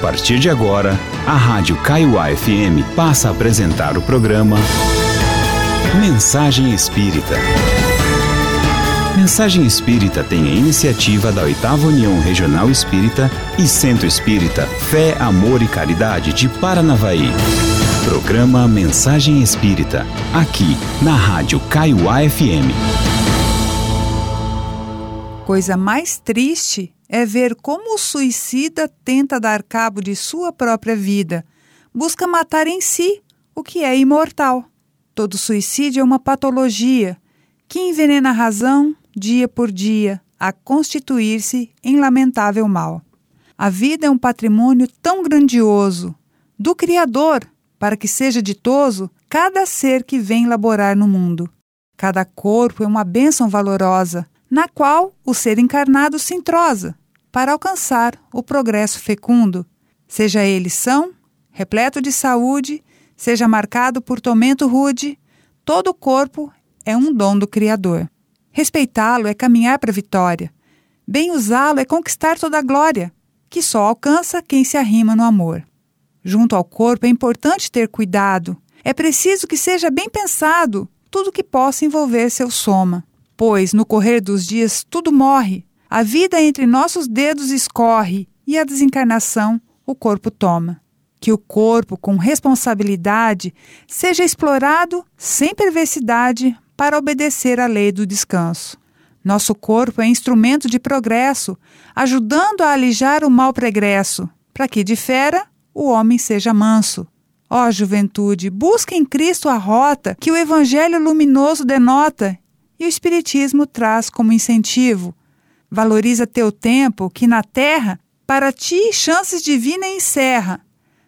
partir de agora, a Rádio Kaiowá FM passa a apresentar o programa Mensagem Espírita. Mensagem Espírita tem a iniciativa da Oitava União Regional Espírita e Centro Espírita Fé, Amor e Caridade de Paranavaí. Programa Mensagem Espírita, aqui na Rádio Kaiowá FM. Coisa mais triste é ver como o suicida tenta dar cabo de sua própria vida, busca matar em si o que é imortal. Todo suicídio é uma patologia que envenena a razão dia por dia a constituir-se em lamentável mal. A vida é um patrimônio tão grandioso do Criador para que seja ditoso cada ser que vem laborar no mundo. Cada corpo é uma bênção valorosa, na qual o ser encarnado se entrosa para alcançar o progresso fecundo, seja ele são, repleto de saúde, seja marcado por tormento rude, todo o corpo é um dom do Criador. Respeitá-lo é caminhar para a vitória. Bem usá-lo é conquistar toda a glória, que só alcança quem se arrima no amor. Junto ao corpo é importante ter cuidado. É preciso que seja bem pensado tudo que possa envolver seu soma, pois no correr dos dias tudo morre, a vida entre nossos dedos escorre e a desencarnação o corpo toma. Que o corpo, com responsabilidade, seja explorado sem perversidade para obedecer à lei do descanso. Nosso corpo é instrumento de progresso, ajudando a alijar o mal pregresso, para que de fera o homem seja manso. Ó juventude, busque em Cristo a rota que o Evangelho luminoso denota e o Espiritismo traz como incentivo Valoriza teu tempo, que na terra, para ti chances divinas encerra,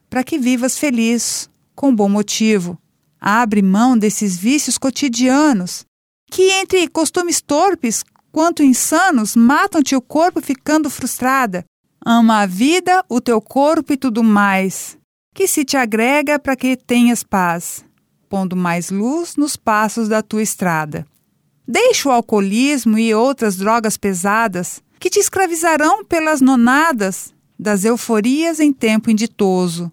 para que vivas feliz, com bom motivo. Abre mão desses vícios cotidianos, que entre costumes torpes quanto insanos matam-te o corpo ficando frustrada. Ama a vida, o teu corpo e tudo mais, que se te agrega para que tenhas paz, pondo mais luz nos passos da tua estrada. Deixa o alcoolismo e outras drogas pesadas que te escravizarão pelas nonadas das euforias em tempo inditoso.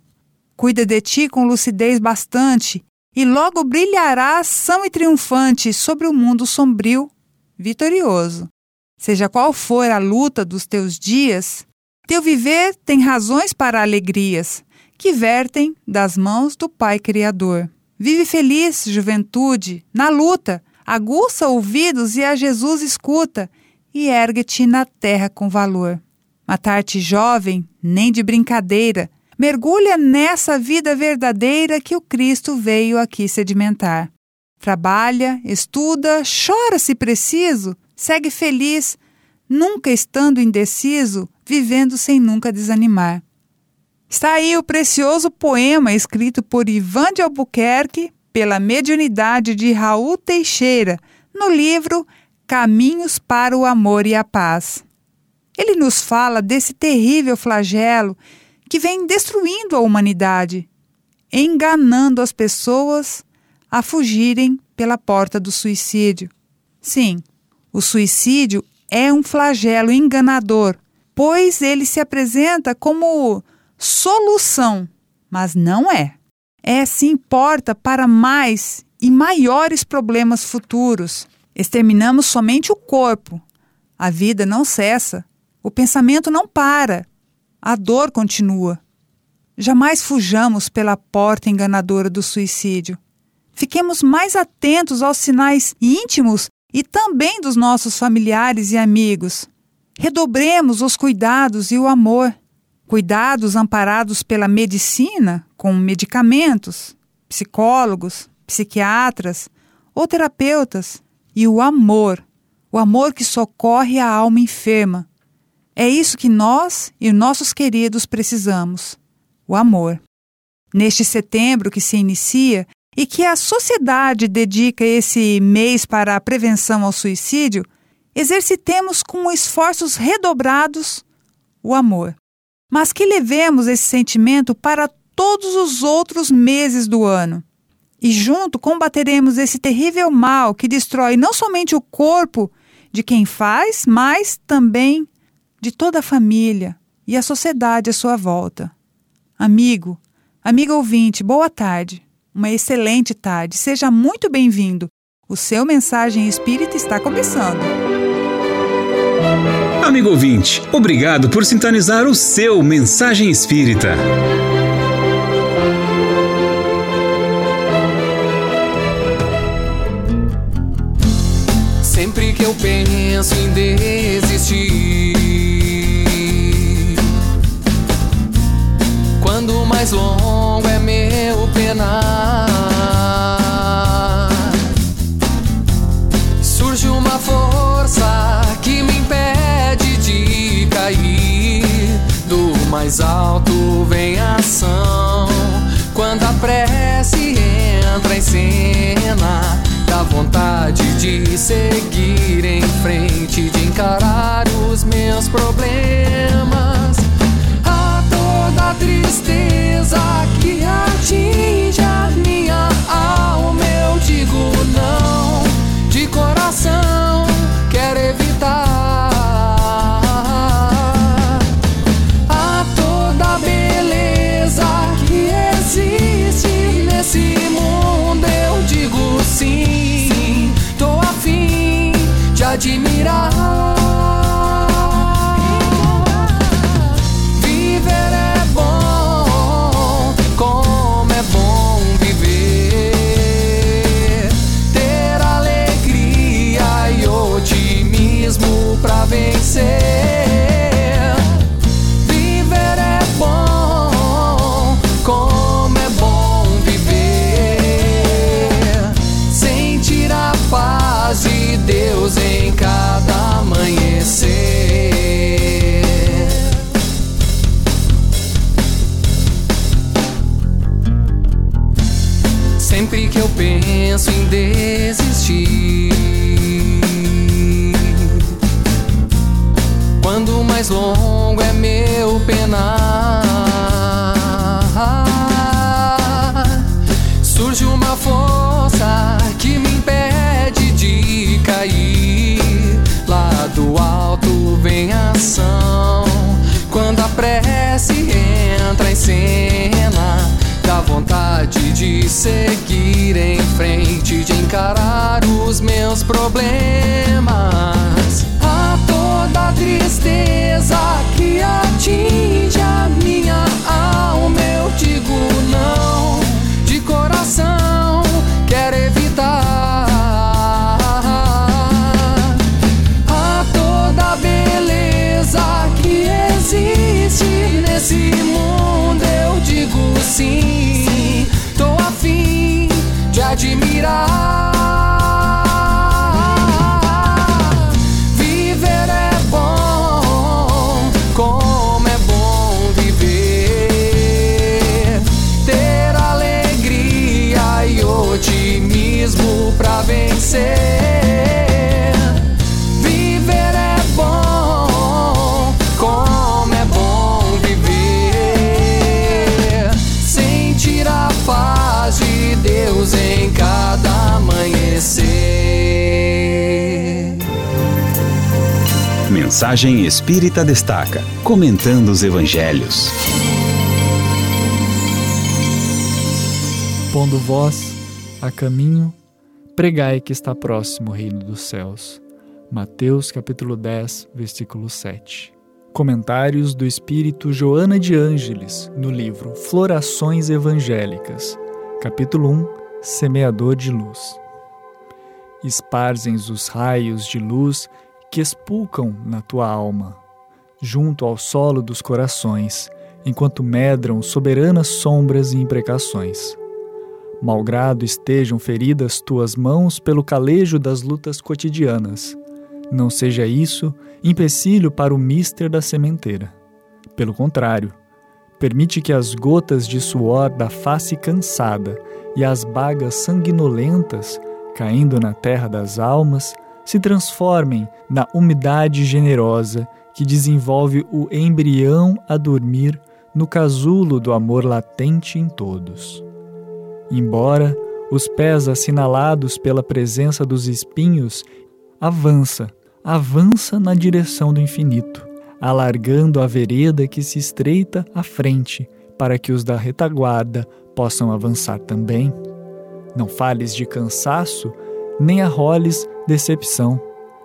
Cuida de ti com lucidez bastante e logo brilharás são e triunfante sobre o mundo sombrio, vitorioso. Seja qual for a luta dos teus dias, teu viver tem razões para alegrias que vertem das mãos do Pai Criador. Vive feliz, juventude, na luta, aguça ouvidos e a Jesus escuta, e ergue-te na terra com valor. Matar-te jovem, nem de brincadeira, mergulha nessa vida verdadeira que o Cristo veio aqui sedimentar. Trabalha, estuda, chora se preciso, segue feliz, nunca estando indeciso, vivendo sem nunca desanimar. Está aí o precioso poema escrito por Ivan de Albuquerque pela mediunidade de Raul Teixeira no livro Caminhos para o Amor e a Paz. Ele nos fala desse terrível flagelo que vem destruindo a humanidade, enganando as pessoas a fugirem pela porta do suicídio. Sim, o suicídio é um flagelo enganador, pois ele se apresenta como solução, mas não é é sim porta para mais e maiores problemas futuros. Exterminamos somente o corpo. A vida não cessa. O pensamento não para. A dor continua. Jamais fujamos pela porta enganadora do suicídio. Fiquemos mais atentos aos sinais íntimos e também dos nossos familiares e amigos. Redobremos os cuidados e o amor cuidados amparados pela medicina, com medicamentos, psicólogos, psiquiatras ou terapeutas, e o amor, o amor que socorre a alma enferma. É isso que nós e nossos queridos precisamos: o amor. Neste setembro que se inicia e que a sociedade dedica esse mês para a prevenção ao suicídio, exercitemos com esforços redobrados o amor mas que levemos esse sentimento para todos os outros meses do ano. E junto combateremos esse terrível mal que destrói não somente o corpo de quem faz, mas também de toda a família e a sociedade à sua volta. Amigo, amigo ouvinte, boa tarde. Uma excelente tarde. Seja muito bem-vindo. O seu Mensagem Espírita está começando. Amigo ouvinte, obrigado por sintonizar o seu Mensagem Espírita. Sempre que eu penso em desistir, quando mais longo de seguir em frente, de encarar os meus problemas. Admirar. Prece entra em cena. Dá vontade de seguir em frente, de encarar os meus problemas. A toda tristeza que atinge nesse mundo, eu digo sim, tô afim de admirar. Mensagem Espírita Destaca, comentando os evangelhos. Pondo vós a caminho, pregai que está próximo o reino dos céus. Mateus capítulo 10, versículo 7. Comentários do Espírito Joana de Ângeles no livro Florações Evangélicas, capítulo 1, Semeador de Luz. Esparzem os raios de luz que expulcam na tua alma, junto ao solo dos corações, enquanto medram soberanas sombras e imprecações. Malgrado estejam feridas tuas mãos pelo calejo das lutas cotidianas, não seja isso empecilho para o mister da sementeira. Pelo contrário, permite que as gotas de suor da face cansada e as bagas sanguinolentas, caindo na terra das almas, se transformem na umidade generosa que desenvolve o embrião a dormir no casulo do amor latente em todos. Embora os pés assinalados pela presença dos espinhos avança, avança na direção do infinito, alargando a vereda que se estreita à frente para que os da retaguarda possam avançar também. Não fales de cansaço, nem arroles decepção.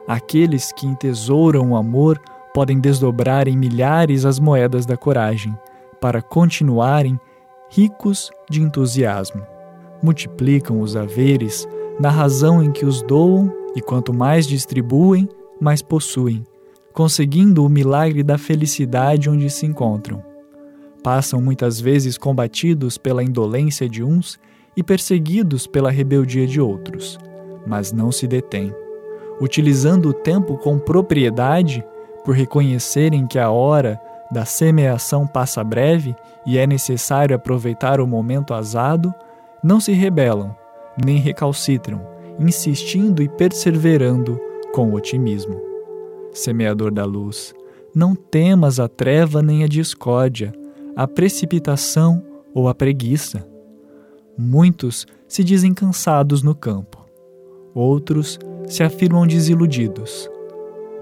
Aqueles que entesouram o amor podem desdobrar em milhares as moedas da coragem, para continuarem ricos de entusiasmo. Multiplicam os haveres na razão em que os doam, e quanto mais distribuem, mais possuem, conseguindo o milagre da felicidade onde se encontram. Passam muitas vezes combatidos pela indolência de uns e perseguidos pela rebeldia de outros, mas não se detêm. Utilizando o tempo com propriedade, por reconhecerem que a hora da semeação passa breve e é necessário aproveitar o momento azado, não se rebelam, nem recalcitram, insistindo e perseverando com otimismo. Semeador da luz, não temas a treva nem a discórdia, a precipitação ou a preguiça. Muitos se dizem cansados no campo, outros se afirmam desiludidos.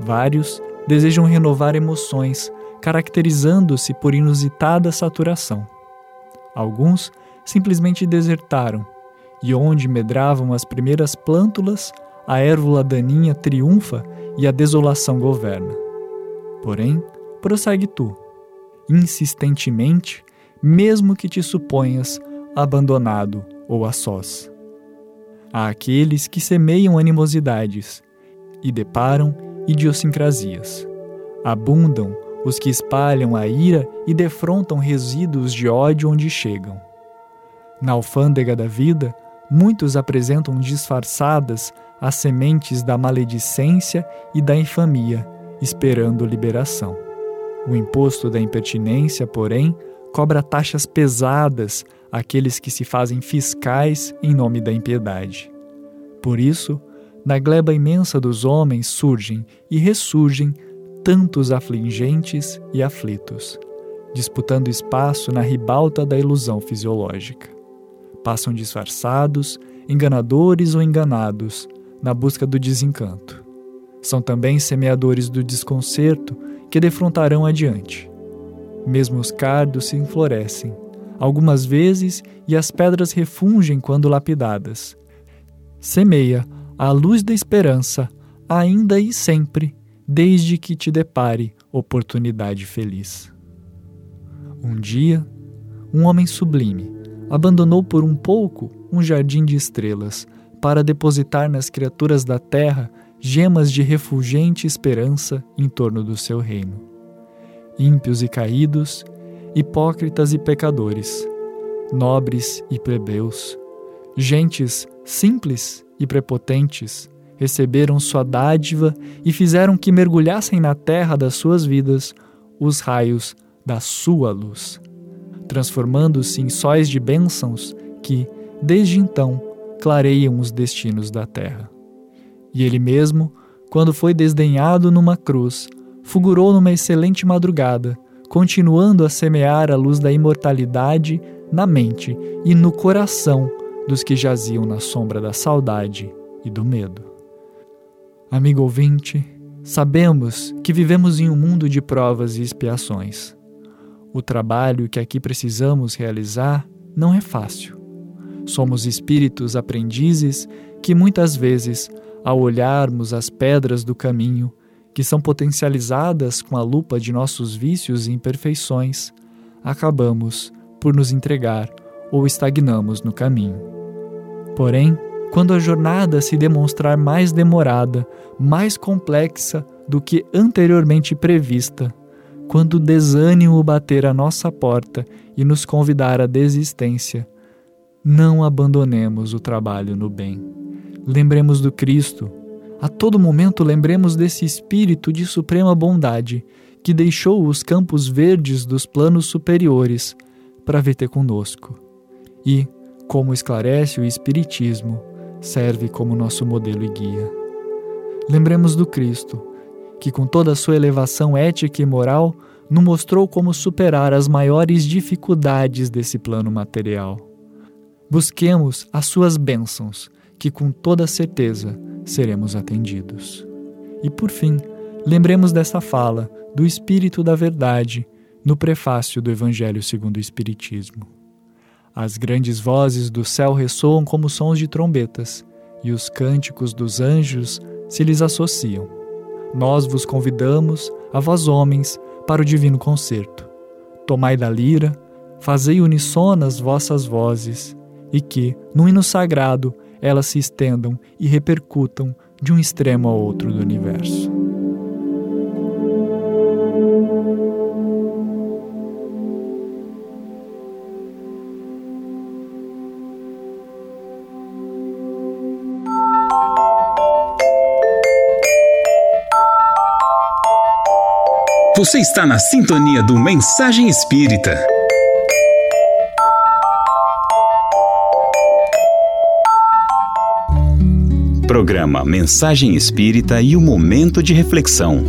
Vários desejam renovar emoções, caracterizando-se por inusitada saturação. Alguns simplesmente desertaram, e onde medravam as primeiras plântulas, a érvula daninha triunfa e a desolação governa. Porém, prossegue tu insistentemente, mesmo que te suponhas abandonado ou a sós. Há aqueles que semeiam animosidades e deparam idiosincrasias. Abundam os que espalham a ira e defrontam resíduos de ódio onde chegam. Na alfândega da vida, muitos apresentam disfarçadas as sementes da maledicência e da infamia, esperando liberação. O imposto da impertinência, porém, cobra taxas pesadas àqueles que se fazem fiscais em nome da impiedade. Por isso, na gleba imensa dos homens surgem e ressurgem tantos afligentes e aflitos, disputando espaço na ribalta da ilusão fisiológica. Passam disfarçados, enganadores ou enganados, na busca do desencanto. São também semeadores do desconcerto que defrontarão adiante. Mesmo os cardos se enflorescem, algumas vezes, e as pedras refungem quando lapidadas. Semeia a luz da esperança, ainda e sempre, desde que te depare oportunidade feliz. Um dia, um homem sublime abandonou por um pouco um jardim de estrelas para depositar nas criaturas da terra gemas de refulgente esperança em torno do seu reino. Ímpios e caídos, hipócritas e pecadores, nobres e plebeus, gentes simples e prepotentes, receberam sua dádiva e fizeram que mergulhassem na terra das suas vidas os raios da sua luz, transformando-se em sóis de bênçãos que, desde então, clareiam os destinos da terra. E ele mesmo, quando foi desdenhado numa cruz, fulgurou numa excelente madrugada, continuando a semear a luz da imortalidade na mente e no coração dos que jaziam na sombra da saudade e do medo. Amigo ouvinte, sabemos que vivemos em um mundo de provas e expiações. O trabalho que aqui precisamos realizar não é fácil. Somos espíritos aprendizes que muitas vezes ao olharmos as pedras do caminho, que são potencializadas com a lupa de nossos vícios e imperfeições, acabamos por nos entregar ou estagnamos no caminho. Porém, quando a jornada se demonstrar mais demorada, mais complexa do que anteriormente prevista, quando o desânimo bater à nossa porta e nos convidar à desistência, não abandonemos o trabalho no bem lembremos do Cristo. A todo momento lembremos desse Espírito de suprema bondade que deixou os campos verdes dos planos superiores para vir ter conosco. E, como esclarece o Espiritismo, serve como nosso modelo e guia. Lembremos do Cristo, que com toda a sua elevação ética e moral, nos mostrou como superar as maiores dificuldades desse plano material. Busquemos as suas bênçãos que com toda certeza seremos atendidos. E por fim, lembremos dessa fala do Espírito da Verdade, no prefácio do Evangelho segundo o Espiritismo. As grandes vozes do céu ressoam como sons de trombetas, e os cânticos dos anjos se lhes associam. Nós vos convidamos, a vós homens, para o divino concerto. Tomai da lira, fazei unissonas vossas vozes, e que, no hino sagrado, elas se estendam e repercutam de um extremo ao outro do universo. Você está na sintonia do Mensagem Espírita. Programa Mensagem Espírita e o Momento de Reflexão.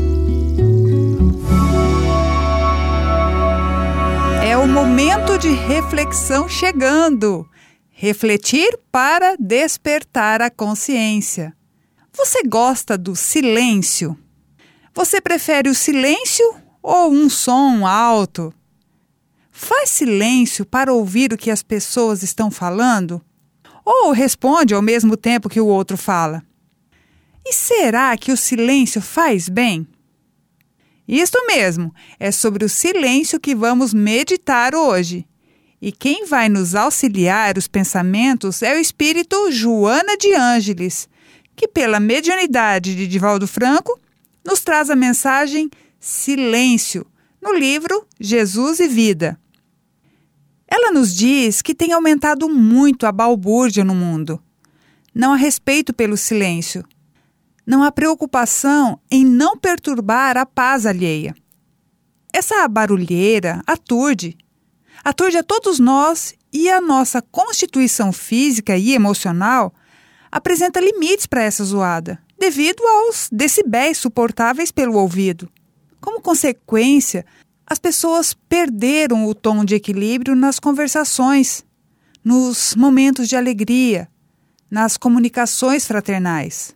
É o momento de reflexão chegando. Refletir para despertar a consciência. Você gosta do silêncio? Você prefere o silêncio ou um som alto? Faz silêncio para ouvir o que as pessoas estão falando? Ou responde ao mesmo tempo que o outro fala? E será que o silêncio faz bem? Isto mesmo, é sobre o silêncio que vamos meditar hoje. E quem vai nos auxiliar os pensamentos é o espírito Joana de Ângeles, que, pela mediunidade de Divaldo Franco, nos traz a mensagem Silêncio, no livro Jesus e Vida. Ela nos diz que tem aumentado muito a balbúrdia no mundo. Não há respeito pelo silêncio. Não há preocupação em não perturbar a paz alheia. Essa barulheira aturde. Aturde a todos nós e a nossa constituição física e emocional apresenta limites para essa zoada devido aos decibéis suportáveis pelo ouvido. Como consequência, as pessoas perderam o tom de equilíbrio nas conversações, nos momentos de alegria, nas comunicações fraternais.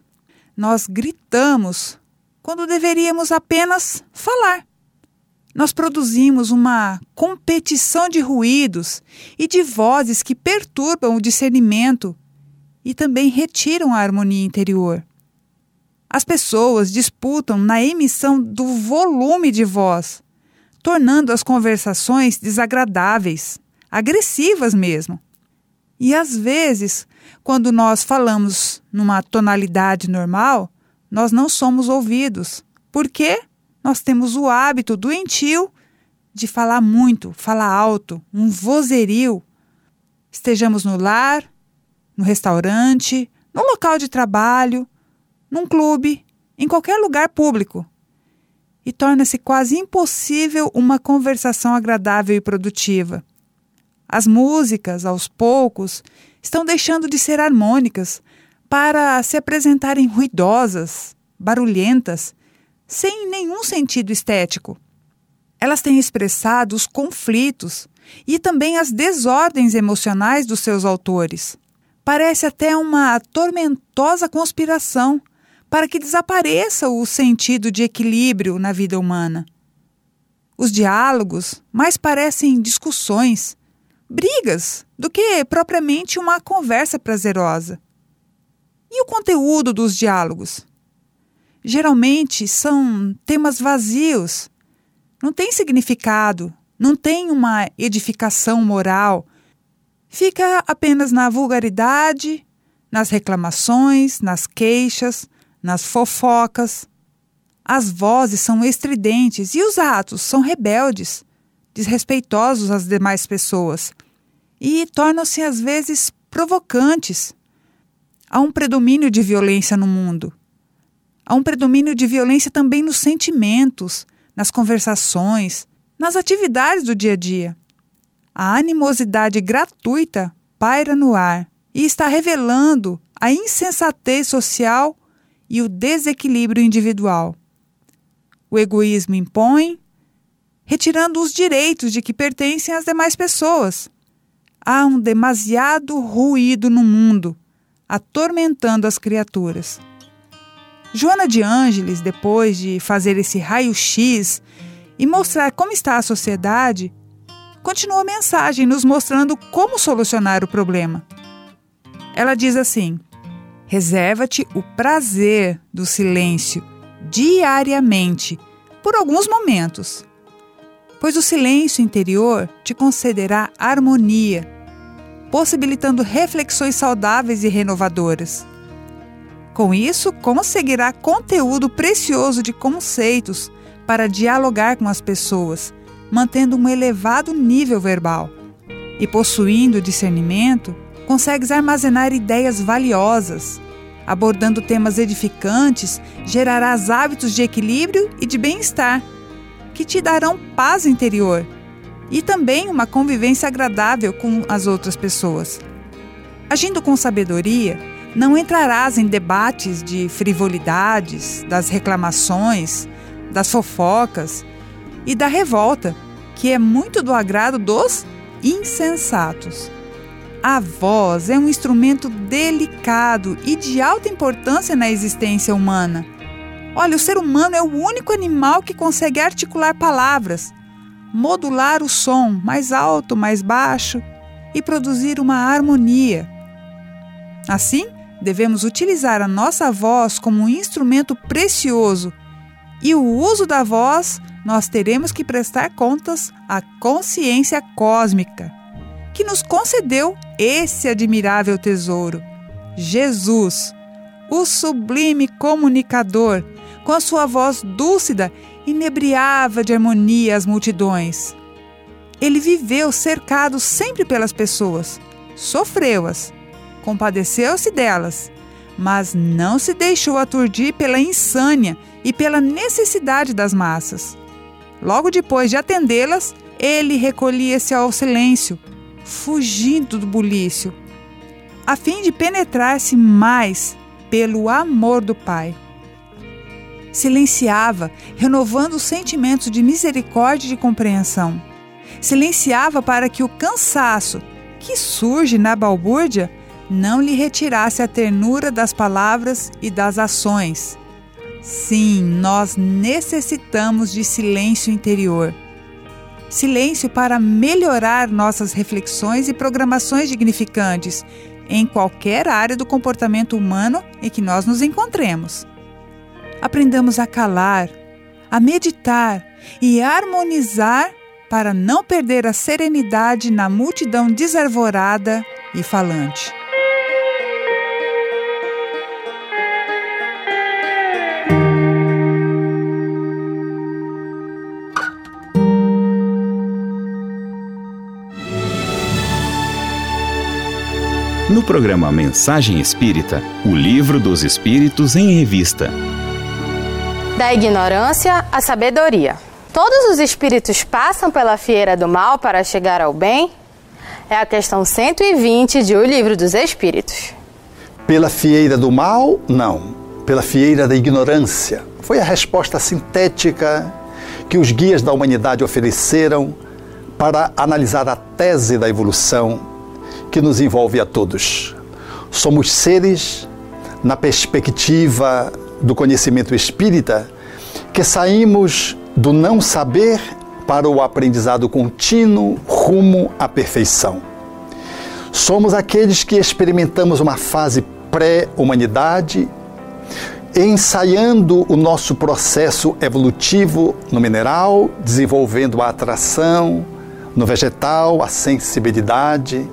Nós gritamos quando deveríamos apenas falar. Nós produzimos uma competição de ruídos e de vozes que perturbam o discernimento e também retiram a harmonia interior. As pessoas disputam na emissão do volume de voz, tornando as conversações desagradáveis, agressivas mesmo. E às vezes, quando nós falamos numa tonalidade normal, nós não somos ouvidos, porque nós temos o hábito doentio de falar muito, falar alto, um vozerio. Estejamos no lar, no restaurante, no local de trabalho, num clube, em qualquer lugar público. E torna-se quase impossível uma conversação agradável e produtiva. As músicas, aos poucos, estão deixando de ser harmônicas para se apresentarem ruidosas, barulhentas, sem nenhum sentido estético. Elas têm expressado os conflitos e também as desordens emocionais dos seus autores. Parece até uma tormentosa conspiração para que desapareça o sentido de equilíbrio na vida humana. Os diálogos mais parecem discussões, brigas, do que propriamente uma conversa prazerosa. E o conteúdo dos diálogos? Geralmente são temas vazios, não tem significado, não tem uma edificação moral. Fica apenas na vulgaridade, nas reclamações, nas queixas, nas fofocas. As vozes são estridentes e os atos são rebeldes, desrespeitosos às demais pessoas e tornam-se às vezes provocantes. Há um predomínio de violência no mundo. Há um predomínio de violência também nos sentimentos, nas conversações, nas atividades do dia a dia. A animosidade gratuita paira no ar e está revelando a insensatez social e o desequilíbrio individual. O egoísmo impõe, retirando os direitos de que pertencem às demais pessoas. Há um demasiado ruído no mundo, atormentando as criaturas. Joana de Ângeles, depois de fazer esse raio-x e mostrar como está a sociedade, continua a mensagem nos mostrando como solucionar o problema. Ela diz assim: reserva-te o prazer do silêncio diariamente, por alguns momentos, pois o silêncio interior te concederá harmonia, possibilitando reflexões saudáveis e renovadoras. Com isso, conseguirá conteúdo precioso de conceitos para dialogar com as pessoas, mantendo um elevado nível verbal. E possuindo discernimento, consegues armazenar ideias valiosas. Abordando temas edificantes, gerarás hábitos de equilíbrio e de bem-estar, que te darão paz interior e também uma convivência agradável com as outras pessoas. Agindo com sabedoria, não entrarás em debates de frivolidades, das reclamações, das fofocas e da revolta, que é muito do agrado dos insensatos. A voz é um instrumento delicado e de alta importância na existência humana. Olha, o ser humano é o único animal que consegue articular palavras, modular o som mais alto, mais baixo e produzir uma harmonia. Assim, devemos utilizar a nossa voz como um instrumento precioso e o uso da voz nós teremos que prestar contas à consciência cósmica, que nos concedeu esse admirável tesouro. Jesus, o sublime comunicador, com a sua voz dúcida, inebriava de harmonia as multidões. Ele viveu cercado sempre pelas pessoas, sofreu-as, compadeceu-se delas, mas não se deixou aturdir pela insânia e pela necessidade das massas. Logo depois de atendê-las, ele recolhia-se ao silêncio, fugindo do bulício, a fim de penetrar-se mais pelo amor do Pai. Silenciava, renovando os sentimentos de misericórdia e de compreensão. Silenciava para que o cansaço, que surge na balbúrdia, não lhe retirasse a ternura das palavras e das ações Sim, nós necessitamos de silêncio interior. Silêncio para melhorar nossas reflexões e programações dignificantes em qualquer área do comportamento humano em que nós nos encontremos. Aprendamos a calar, a meditar e harmonizar para não perder a serenidade na multidão desarvorada e falante. No programa Mensagem Espírita, o Livro dos Espíritos em Revista. Da ignorância à sabedoria. Todos os espíritos passam pela fieira do mal para chegar ao bem? É a questão 120 de O Livro dos Espíritos. Pela fieira do mal, não. Pela fieira da ignorância. Foi a resposta sintética que os guias da humanidade ofereceram para analisar a tese da evolução que nos envolve a todos. Somos seres, na perspectiva do conhecimento espírita, que saímos do não saber para o aprendizado contínuo rumo à perfeição. Somos aqueles que experimentamos uma fase pré-humanidade, ensaiando o nosso processo evolutivo no mineral, desenvolvendo a atração, no vegetal, a sensibilidade,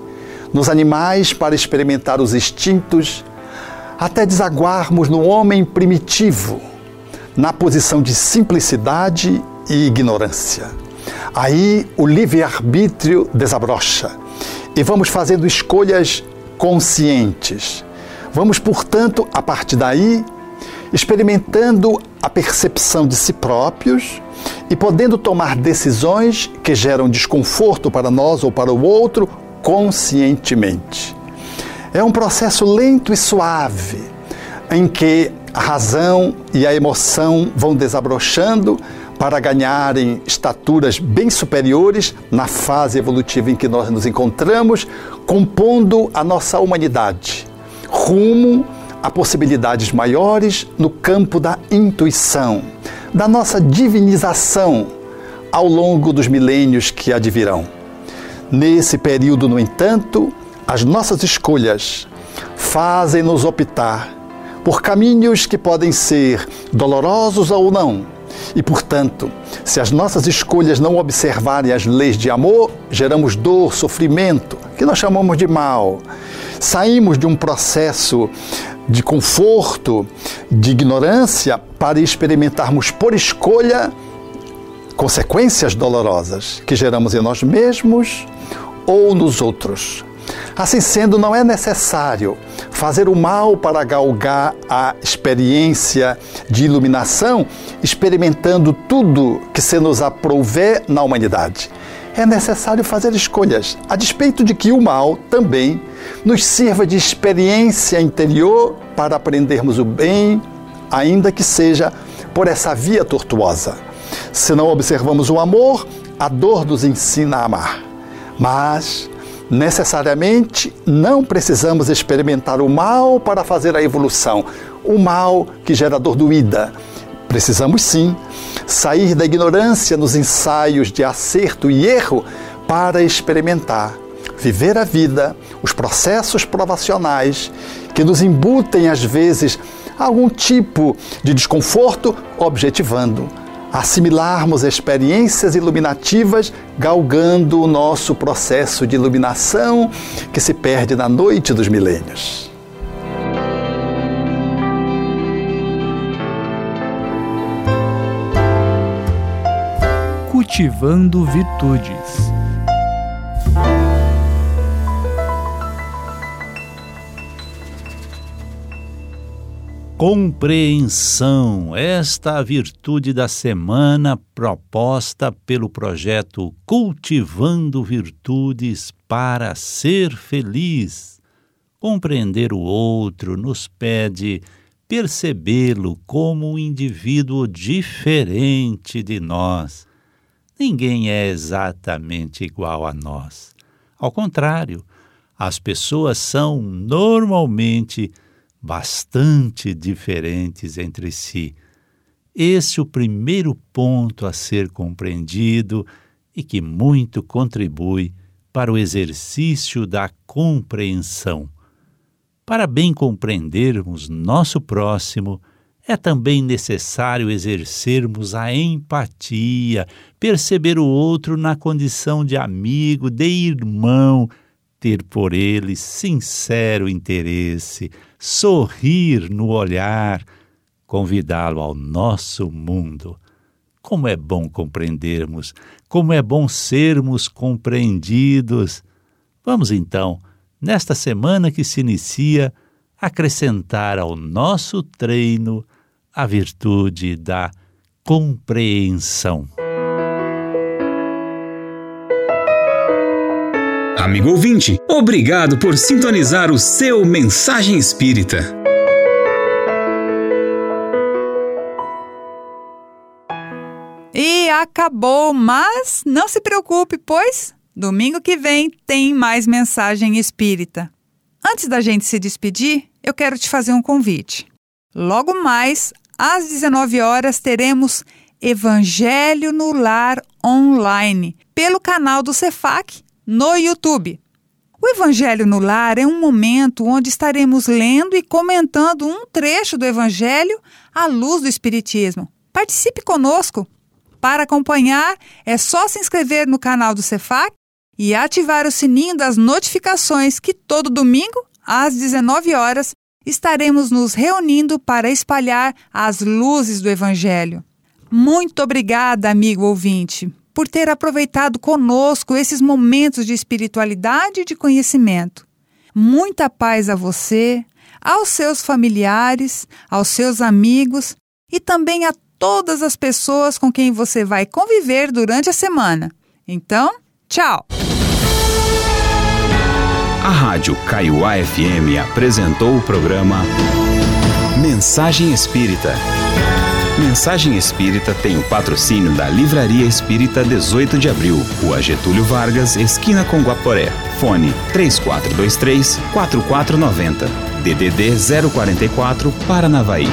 nos animais para experimentar os instintos, até desaguarmos no homem primitivo, na posição de simplicidade e ignorância. Aí o livre-arbítrio desabrocha e vamos fazendo escolhas conscientes. Vamos, portanto, a partir daí, experimentando a percepção de si próprios e podendo tomar decisões que geram desconforto para nós ou para o outro conscientemente. É um processo lento e suave, em que a razão e a emoção vão desabrochando para ganharem estaturas bem superiores na fase evolutiva em que nós nos encontramos, compondo a nossa humanidade, rumo a possibilidades maiores no campo da intuição, da nossa divinização, ao longo dos milênios que advirão. Nesse período, no entanto, as nossas escolhas fazem-nos optar por caminhos que podem ser dolorosos ou não. E, portanto, se as nossas escolhas não observarem as leis de amor, geramos dor, sofrimento, que nós chamamos de mal. Saímos de um processo de conforto, de ignorância, para experimentarmos por escolha consequências dolorosas que geramos em nós mesmos ou nos outros. Assim sendo, não é necessário fazer o mal para galgar a experiência de iluminação, experimentando tudo que se nos aprouver na humanidade. É necessário fazer escolhas, a despeito de que o mal também nos sirva de experiência interior para aprendermos o bem, ainda que seja por essa via tortuosa. Se não observamos o amor, a dor nos ensina a amar. Mas, necessariamente, não precisamos experimentar o mal para fazer a evolução, o mal que gera dor doída. Precisamos sim sair da ignorância nos ensaios de acerto e erro para experimentar, viver a vida, os processos provacionais que nos embutem às vezes algum tipo de desconforto, objetivando assimilarmos experiências iluminativas, galgando o nosso processo de iluminação que se perde na noite dos milênios. Cultivando virtudes. Compreensão, esta a virtude da semana proposta pelo projeto Cultivando Virtudes para Ser Feliz. Compreender o outro nos pede percebê-lo como um indivíduo diferente de nós. Ninguém é exatamente igual a nós. Ao contrário, as pessoas são normalmente bastante diferentes entre si. Esse é o primeiro ponto a ser compreendido e que muito contribui para o exercício da compreensão. Para bem compreendermos nosso próximo, é também necessário exercermos a empatia, perceber o outro na condição de amigo, de irmão, ter por ele sincero interesse, sorrir no olhar, convidá-lo ao nosso mundo. Como é bom compreendermos, como é bom sermos compreendidos. Vamos então, nesta semana que se inicia, acrescentar ao nosso treino a virtude da compreensão. Amigo ouvinte, obrigado por sintonizar o seu Mensagem Espírita. E acabou, mas não se preocupe, pois domingo que vem tem mais mensagem espírita. Antes da gente se despedir, eu quero te fazer um convite. Logo mais, às 19 horas, teremos Evangelho no Lar Online, pelo canal do Cefac no YouTube. O Evangelho no Lar é um momento onde estaremos lendo e comentando um trecho do Evangelho à luz do Espiritismo. Participe conosco! Para acompanhar, é só se inscrever no canal do Cefac e ativar o sininho das notificações que todo domingo, às 19 horas, estaremos nos reunindo para espalhar as luzes do Evangelho. Muito obrigada, amigo ouvinte, por ter aproveitado conosco esses momentos de espiritualidade e de conhecimento. Muita paz a você, aos seus familiares, aos seus amigos e também a todas as pessoas com quem você vai conviver durante a semana. Então, tchau! A Rádio Kaiowá FM apresentou o programa Mensagem Espírita. Mensagem Espírita tem o patrocínio da Livraria Espírita 18 de Abril, Rua Getúlio Vargas, esquina com Guaporé. Fone 3423 4490. DDD 044 Paranavaí.